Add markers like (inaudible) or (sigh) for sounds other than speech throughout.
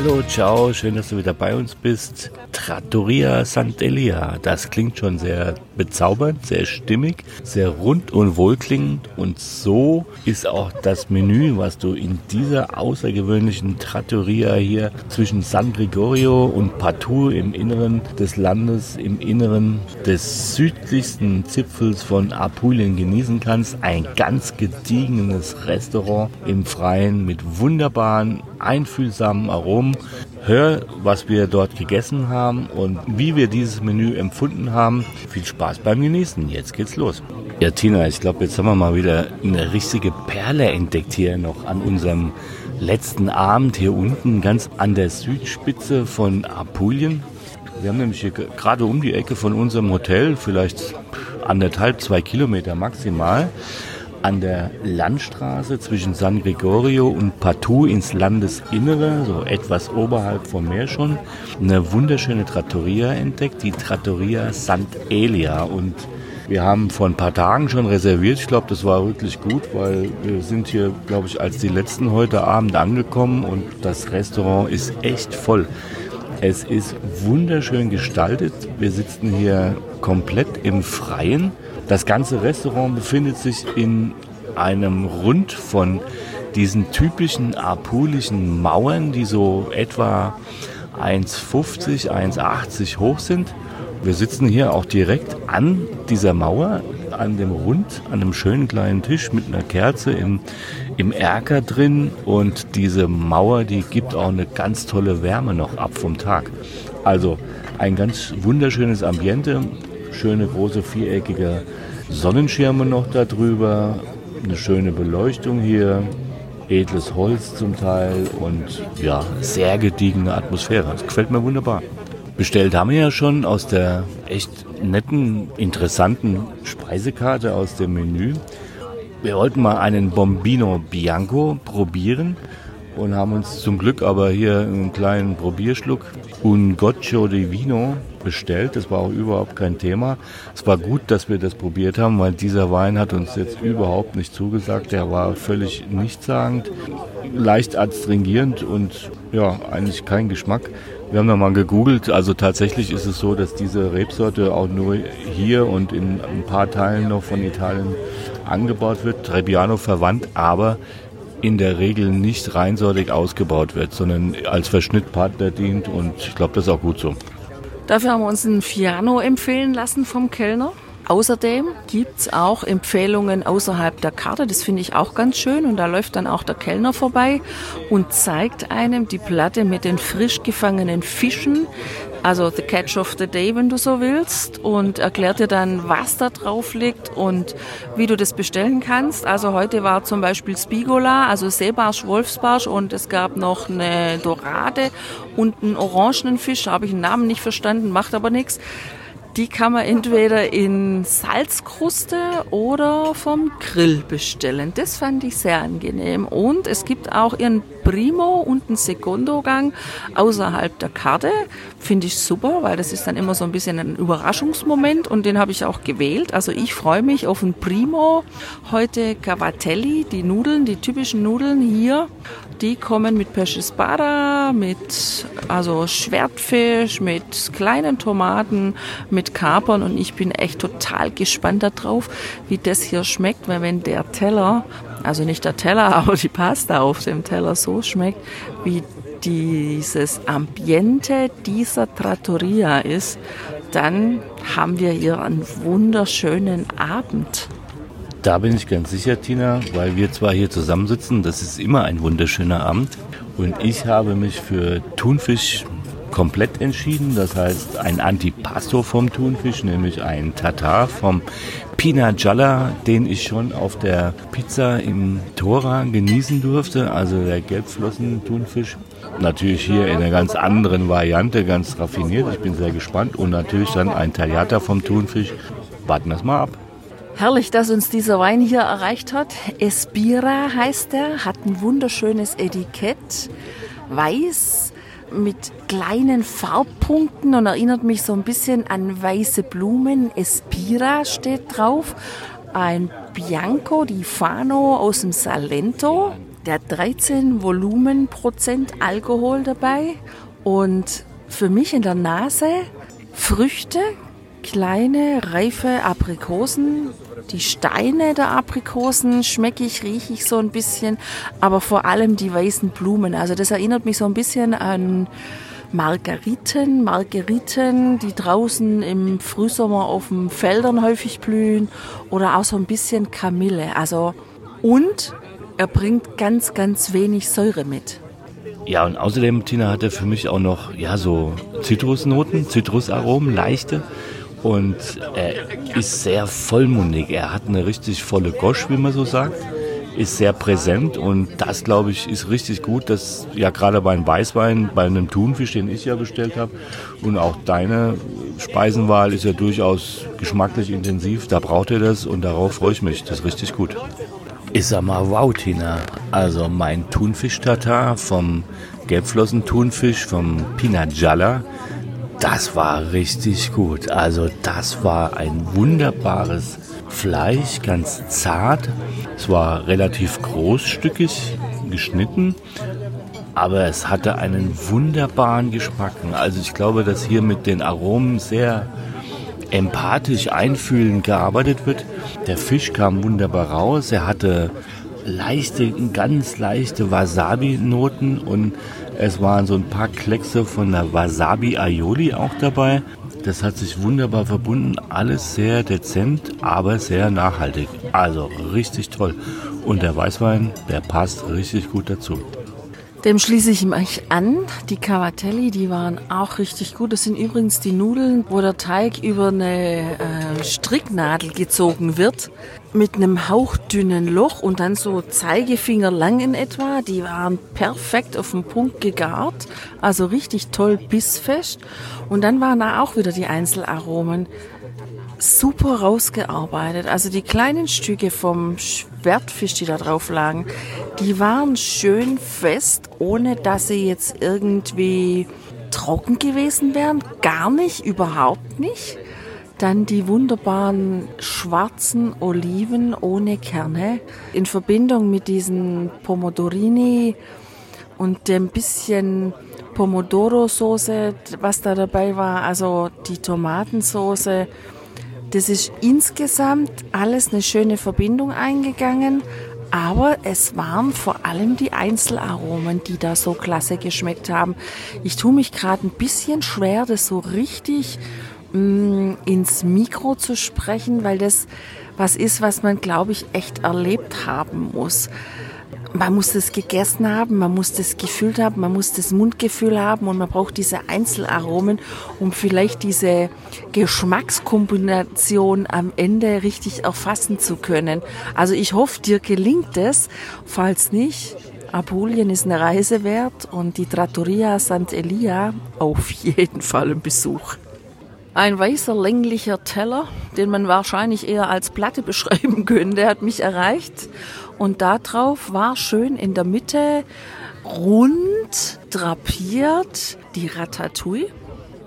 Hallo, ciao, schön, dass du wieder bei uns bist. Trattoria Sant'Elia, das klingt schon sehr bezaubernd, sehr stimmig, sehr rund und wohlklingend. Und so ist auch das Menü, was du in dieser außergewöhnlichen Trattoria hier zwischen San Gregorio und Patou im Inneren des Landes, im Inneren des südlichsten Zipfels von Apulien genießen kannst. Ein ganz gediegenes Restaurant im Freien mit wunderbaren einfühlsamen Aromen. Hör, was wir dort gegessen haben und wie wir dieses Menü empfunden haben. Viel Spaß beim Genießen. Jetzt geht's los. Ja, Tina, ich glaube, jetzt haben wir mal wieder eine richtige Perle entdeckt hier noch an unserem letzten Abend hier unten, ganz an der Südspitze von Apulien. Wir haben nämlich hier gerade um die Ecke von unserem Hotel, vielleicht anderthalb, zwei Kilometer maximal, an der Landstraße zwischen San Gregorio und Patou ins Landesinnere, so etwas oberhalb vom Meer schon, eine wunderschöne Trattoria entdeckt, die Trattoria Sant'Elia. Und wir haben vor ein paar Tagen schon reserviert. Ich glaube, das war wirklich gut, weil wir sind hier, glaube ich, als die letzten heute Abend angekommen und das Restaurant ist echt voll. Es ist wunderschön gestaltet. Wir sitzen hier komplett im Freien. Das ganze Restaurant befindet sich in einem Rund von diesen typischen apulischen Mauern, die so etwa 1,50, 1,80 hoch sind. Wir sitzen hier auch direkt an dieser Mauer, an dem Rund, an einem schönen kleinen Tisch mit einer Kerze im, im Erker drin. Und diese Mauer, die gibt auch eine ganz tolle Wärme noch ab vom Tag. Also ein ganz wunderschönes Ambiente, schöne große viereckige Sonnenschirme noch darüber, eine schöne Beleuchtung hier, edles Holz zum Teil und ja, sehr gediegene Atmosphäre. Das gefällt mir wunderbar. Bestellt haben wir ja schon aus der echt netten, interessanten Speisekarte aus dem Menü. Wir wollten mal einen Bombino Bianco probieren und haben uns zum Glück aber hier einen kleinen Probierschluck Un Goccio di Vino bestellt. Das war auch überhaupt kein Thema. Es war gut, dass wir das probiert haben, weil dieser Wein hat uns jetzt überhaupt nicht zugesagt. Der war völlig nichtssagend, leicht adstringierend und ja, eigentlich kein Geschmack. Wir haben nochmal gegoogelt, also tatsächlich ist es so, dass diese Rebsorte auch nur hier und in ein paar Teilen noch von Italien angebaut wird, Trebbiano verwandt, aber in der Regel nicht reinsortig ausgebaut wird, sondern als Verschnittpartner dient und ich glaube, das ist auch gut so. Dafür haben wir uns ein Fiano empfehlen lassen vom Kellner. Außerdem gibt's auch Empfehlungen außerhalb der Karte. Das finde ich auch ganz schön. Und da läuft dann auch der Kellner vorbei und zeigt einem die Platte mit den frisch gefangenen Fischen. Also the catch of the day, wenn du so willst. Und erklärt dir dann, was da drauf liegt und wie du das bestellen kannst. Also heute war zum Beispiel Spigola, also Seebarsch, Wolfsbarsch und es gab noch eine Dorade und einen orangenen Fisch. Habe ich den Namen nicht verstanden, macht aber nichts. Die kann man entweder in Salzkruste oder vom Grill bestellen. Das fand ich sehr angenehm. Und es gibt auch ihren Primo und einen Sekundogang außerhalb der Karte. Finde ich super, weil das ist dann immer so ein bisschen ein Überraschungsmoment und den habe ich auch gewählt. Also ich freue mich auf einen Primo. Heute Cavatelli, die Nudeln, die typischen Nudeln hier. Die kommen mit Pesce Spada, mit also Schwertfisch, mit kleinen Tomaten, mit Kapern und ich bin echt total gespannt darauf, wie das hier schmeckt, weil wenn der Teller, also nicht der Teller, (laughs) aber die Pasta auf dem Teller so schmeckt, wie dieses Ambiente dieser Trattoria ist, dann haben wir hier einen wunderschönen Abend. Da bin ich ganz sicher, Tina, weil wir zwar hier zusammensitzen, das ist immer ein wunderschöner Abend. Und ich habe mich für Thunfisch komplett entschieden. Das heißt, ein Antipasto vom Thunfisch, nämlich ein Tatar vom Pina Gialla, den ich schon auf der Pizza im Tora genießen durfte. Also der Gelbflossen-Thunfisch. natürlich hier in einer ganz anderen Variante, ganz raffiniert. Ich bin sehr gespannt. Und natürlich dann ein Tagliata vom Thunfisch. Warten wir es mal ab. Herrlich, dass uns dieser Wein hier erreicht hat. Espira heißt er, hat ein wunderschönes Etikett. Weiß mit kleinen Farbpunkten und erinnert mich so ein bisschen an weiße Blumen. Espira steht drauf. Ein Bianco di Fano aus dem Salento. Der hat 13 Volumenprozent Alkohol dabei und für mich in der Nase Früchte, kleine reife Aprikosen. Die Steine der Aprikosen schmecke ich, rieche ich so ein bisschen, aber vor allem die weißen Blumen. Also das erinnert mich so ein bisschen an Margeriten, Margeriten, die draußen im Frühsommer auf den Feldern häufig blühen oder auch so ein bisschen Kamille. Also und er bringt ganz, ganz wenig Säure mit. Ja, und außerdem, Tina, hat er für mich auch noch, ja, so Zitrusnoten, Zitrusaromen, leichte. Und er ist sehr vollmundig. Er hat eine richtig volle Gosch, wie man so sagt. Ist sehr präsent und das, glaube ich, ist richtig gut. Das ja gerade beim Weißwein, bei einem Thunfisch, den ich ja bestellt habe, und auch deine Speisenwahl ist ja durchaus geschmacklich intensiv. Da braucht er das und darauf freue ich mich. Das ist richtig gut. Ich sag mal, wow, Tina. Also mein Thunfisch-Tatar vom Gelbflossen-Thunfisch vom Pinajalla, das war richtig gut. Also das war ein wunderbares Fleisch, ganz zart. Es war relativ großstückig geschnitten, aber es hatte einen wunderbaren Geschmack. Also ich glaube, dass hier mit den Aromen sehr empathisch einfühlend gearbeitet wird. Der Fisch kam wunderbar raus. Er hatte leichte, ganz leichte Wasabi-Noten und es waren so ein paar Kleckse von der Wasabi-Aioli auch dabei. Das hat sich wunderbar verbunden. Alles sehr dezent, aber sehr nachhaltig. Also richtig toll. Und der Weißwein, der passt richtig gut dazu. Dem schließe ich mich an. Die Cavatelli, die waren auch richtig gut. Das sind übrigens die Nudeln, wo der Teig über eine äh, Stricknadel gezogen wird mit einem hauchdünnen Loch und dann so Zeigefinger lang in etwa. Die waren perfekt auf den Punkt gegart, also richtig toll bissfest. Und dann waren da auch wieder die Einzelaromen super rausgearbeitet. Also die kleinen Stücke vom Schwertfisch, die da drauf lagen, die waren schön fest, ohne dass sie jetzt irgendwie trocken gewesen wären. Gar nicht, überhaupt nicht. Dann die wunderbaren schwarzen Oliven ohne Kerne in Verbindung mit diesen Pomodorini und dem bisschen Pomodoro-Soße, was da dabei war, also die Tomatensoße das ist insgesamt alles eine schöne Verbindung eingegangen, aber es waren vor allem die Einzelaromen, die da so klasse geschmeckt haben. Ich tue mich gerade ein bisschen schwer, das so richtig mh, mm, ins Mikro zu sprechen, weil das was ist, was man, glaube ich, echt erlebt haben muss man muss das gegessen haben, man muss das gefühlt haben, man muss das Mundgefühl haben und man braucht diese Einzelaromen, um vielleicht diese Geschmackskombination am Ende richtig erfassen zu können. Also ich hoffe, dir gelingt es. Falls nicht, Apulien ist eine Reise wert und die Trattoria Sant'Elia auf (laughs) jeden Fall ein Besuch. Ein weißer, länglicher Teller, den man wahrscheinlich eher als Platte beschreiben könnte, hat mich erreicht. Und darauf war schön in der Mitte rund drapiert die Ratatouille.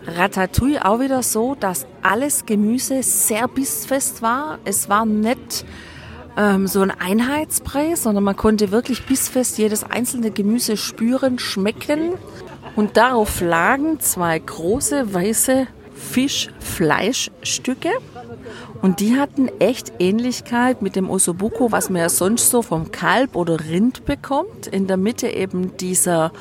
Ratatouille auch wieder so, dass alles Gemüse sehr bissfest war. Es war nicht ähm, so ein Einheitsbrei, sondern man konnte wirklich bissfest jedes einzelne Gemüse spüren, schmecken. Und darauf lagen zwei große weiße Fischfleischstücke und die hatten echt Ähnlichkeit mit dem Osobuco, was man ja sonst so vom Kalb oder Rind bekommt. In der Mitte eben dieser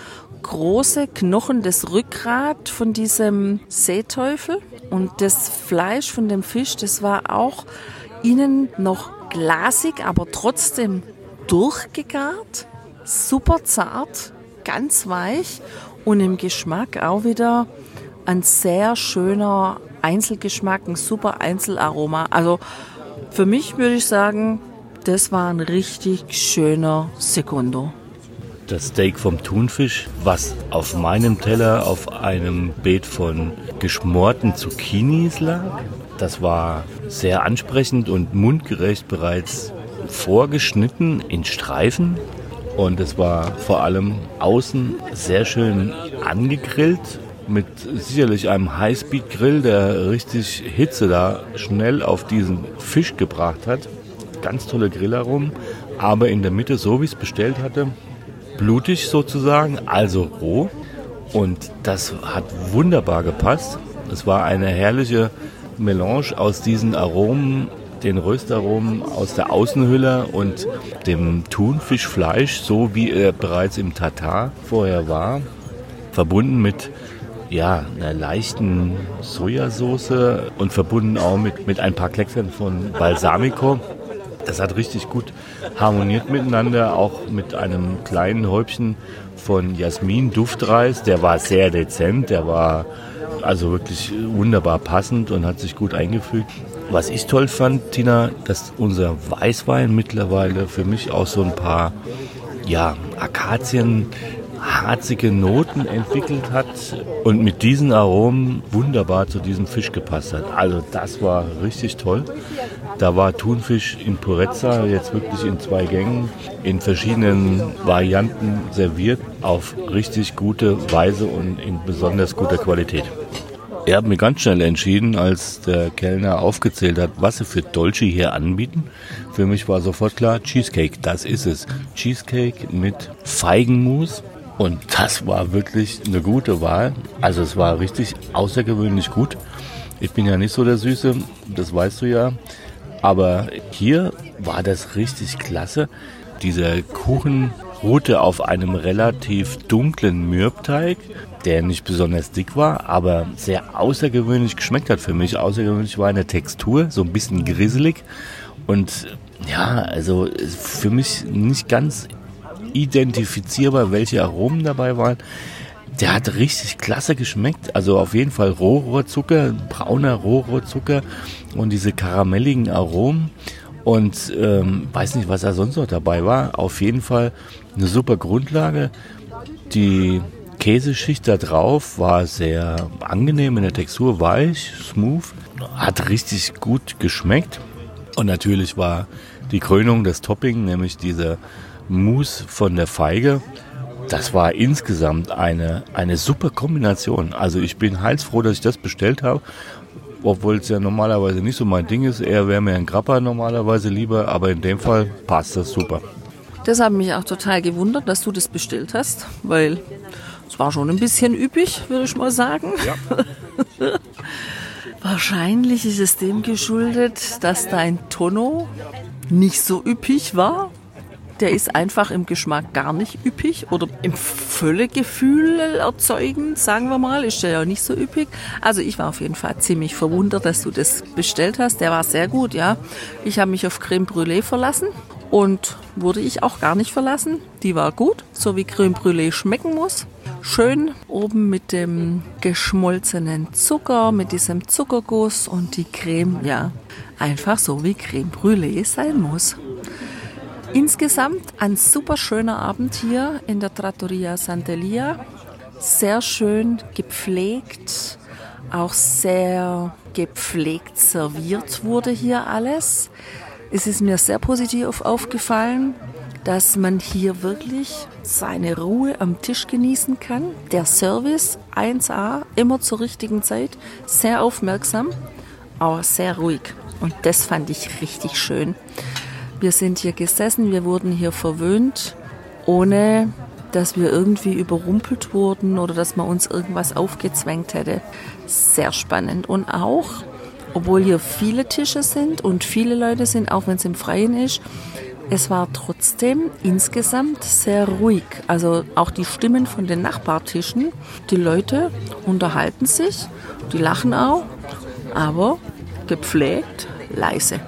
große Knochen, das Rückgrat von diesem Seeteufel und das Fleisch von dem Fisch, das war auch innen noch glasig, aber trotzdem durchgegart, super zart, ganz weich und im Geschmack auch wieder ein sehr schöner Einzelgeschmack, ein super Einzelaroma. Also für mich würde ich sagen, das war ein richtig schöner Sekundo. das Steak vom Thunfisch, was auf meinem Teller auf einem Beet von geschmorten Zucchinis lag. Das war sehr ansprechend und mundgerecht bereits vorgeschnitten in Streifen. Und es war vor allem außen sehr schön angegrillt mit sicherlich einem Highspeed-Grill, der richtig Hitze da schnell auf diesen Fisch gebracht hat. Ganz tolle Grillaromen, aber in der Mitte, so wie ich es bestellt hatte, blutig sozusagen, also roh. Und das hat wunderbar gepasst. Es war eine herrliche Melange aus diesen Aromen, den Röstaromen aus der Außenhülle und dem Thunfischfleisch, so wie er bereits im Tatar vorher war, verbunden mit ja, einer leichten Sojasauce und verbunden auch mit, mit ein paar Kleckern von Balsamico. Das hat richtig gut harmoniert miteinander, auch mit einem kleinen Häubchen von Jasmin Duftreis. Der war sehr dezent, der war also wirklich wunderbar passend und hat sich gut eingefügt. Was ich toll fand, Tina, dass unser Weißwein mittlerweile für mich auch so ein paar ja, Akazien harzige Noten entwickelt hat und mit diesen Aromen wunderbar zu diesem Fisch gepasst hat. Also das war richtig toll. Da war Thunfisch in Purezza jetzt wirklich in zwei Gängen in verschiedenen Varianten serviert auf richtig gute Weise und in besonders guter Qualität. Ich habe mir ganz schnell entschieden, als der Kellner aufgezählt hat, was sie für Dolce hier anbieten. Für mich war sofort klar, Cheesecake, das ist es. Cheesecake mit Feigenmus und das war wirklich eine gute Wahl. Also es war richtig außergewöhnlich gut. Ich bin ja nicht so der Süße, das weißt du ja. Aber hier war das richtig klasse. Dieser Kuchen ruhte auf einem relativ dunklen Mürbteig, der nicht besonders dick war, aber sehr außergewöhnlich geschmeckt hat für mich. Außergewöhnlich war eine Textur, so ein bisschen grisselig. Und ja, also für mich nicht ganz identifizierbar, welche Aromen dabei waren. Der hat richtig klasse geschmeckt. Also auf jeden Fall Rohrohrzucker, brauner Rohrohrzucker und diese karamelligen Aromen. Und ähm, weiß nicht, was da sonst noch dabei war. Auf jeden Fall eine super Grundlage. Die Käseschicht da drauf war sehr angenehm in der Textur, weich, smooth. Hat richtig gut geschmeckt. Und natürlich war die Krönung das Topping, nämlich diese Mousse von der Feige. Das war insgesamt eine, eine super Kombination. Also ich bin heilsfroh, dass ich das bestellt habe, obwohl es ja normalerweise nicht so mein Ding ist. Eher wäre mir ein Grappa normalerweise lieber, aber in dem Fall passt das super. Das hat mich auch total gewundert, dass du das bestellt hast, weil es war schon ein bisschen üppig, würde ich mal sagen. Ja. (laughs) Wahrscheinlich ist es dem geschuldet, dass dein Tono nicht so üppig war der ist einfach im Geschmack gar nicht üppig oder im Völlegefühl erzeugend, sagen wir mal, ist der ja nicht so üppig. Also ich war auf jeden Fall ziemlich verwundert, dass du das bestellt hast. Der war sehr gut, ja. Ich habe mich auf Creme Brûlée verlassen und wurde ich auch gar nicht verlassen. Die war gut, so wie Creme Brûlée schmecken muss. Schön oben mit dem geschmolzenen Zucker, mit diesem Zuckerguss und die Creme, ja, einfach so wie Creme Brûlée sein muss. Insgesamt ein super schöner Abend hier in der Trattoria Sant'Elia. Sehr schön gepflegt, auch sehr gepflegt serviert wurde hier alles. Es ist mir sehr positiv aufgefallen, dass man hier wirklich seine Ruhe am Tisch genießen kann. Der Service 1A, immer zur richtigen Zeit, sehr aufmerksam, aber sehr ruhig. Und das fand ich richtig schön. Wir sind hier gesessen, wir wurden hier verwöhnt, ohne dass wir irgendwie überrumpelt wurden oder dass man uns irgendwas aufgezwängt hätte. Sehr spannend. Und auch, obwohl hier viele Tische sind und viele Leute sind, auch wenn es im Freien ist, es war trotzdem insgesamt sehr ruhig. Also auch die Stimmen von den Nachbartischen, die Leute unterhalten sich, die lachen auch, aber gepflegt, leise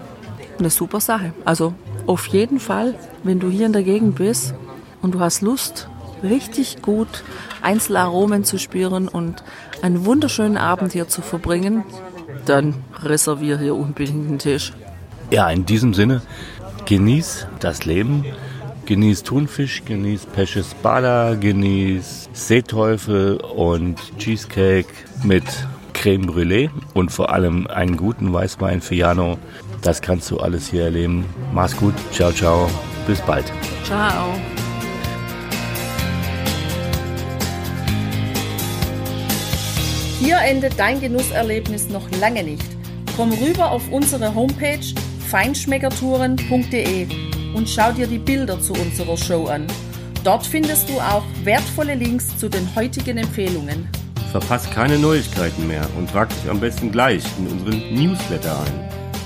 eine super Sache. Also auf jeden Fall, wenn du hier in der Gegend bist und du hast Lust, richtig gut Einzelaromen zu spüren und einen wunderschönen Abend hier zu verbringen, dann reservier hier unbedingt einen Tisch. Ja, in diesem Sinne, genieß das Leben, Genieß Thunfisch, genieß Pesce Spada, genieß Seeteufel und Cheesecake mit Creme Brûlée und vor allem einen guten Weißwein Fiano. Das kannst du alles hier erleben. Mach's gut. Ciao, ciao. Bis bald. Ciao. Hier endet dein Genusserlebnis noch lange nicht. Komm rüber auf unsere Homepage feinschmeckertouren.de und schau dir die Bilder zu unserer Show an. Dort findest du auch wertvolle Links zu den heutigen Empfehlungen. Verpasst keine Neuigkeiten mehr und trag dich am besten gleich in unseren Newsletter ein.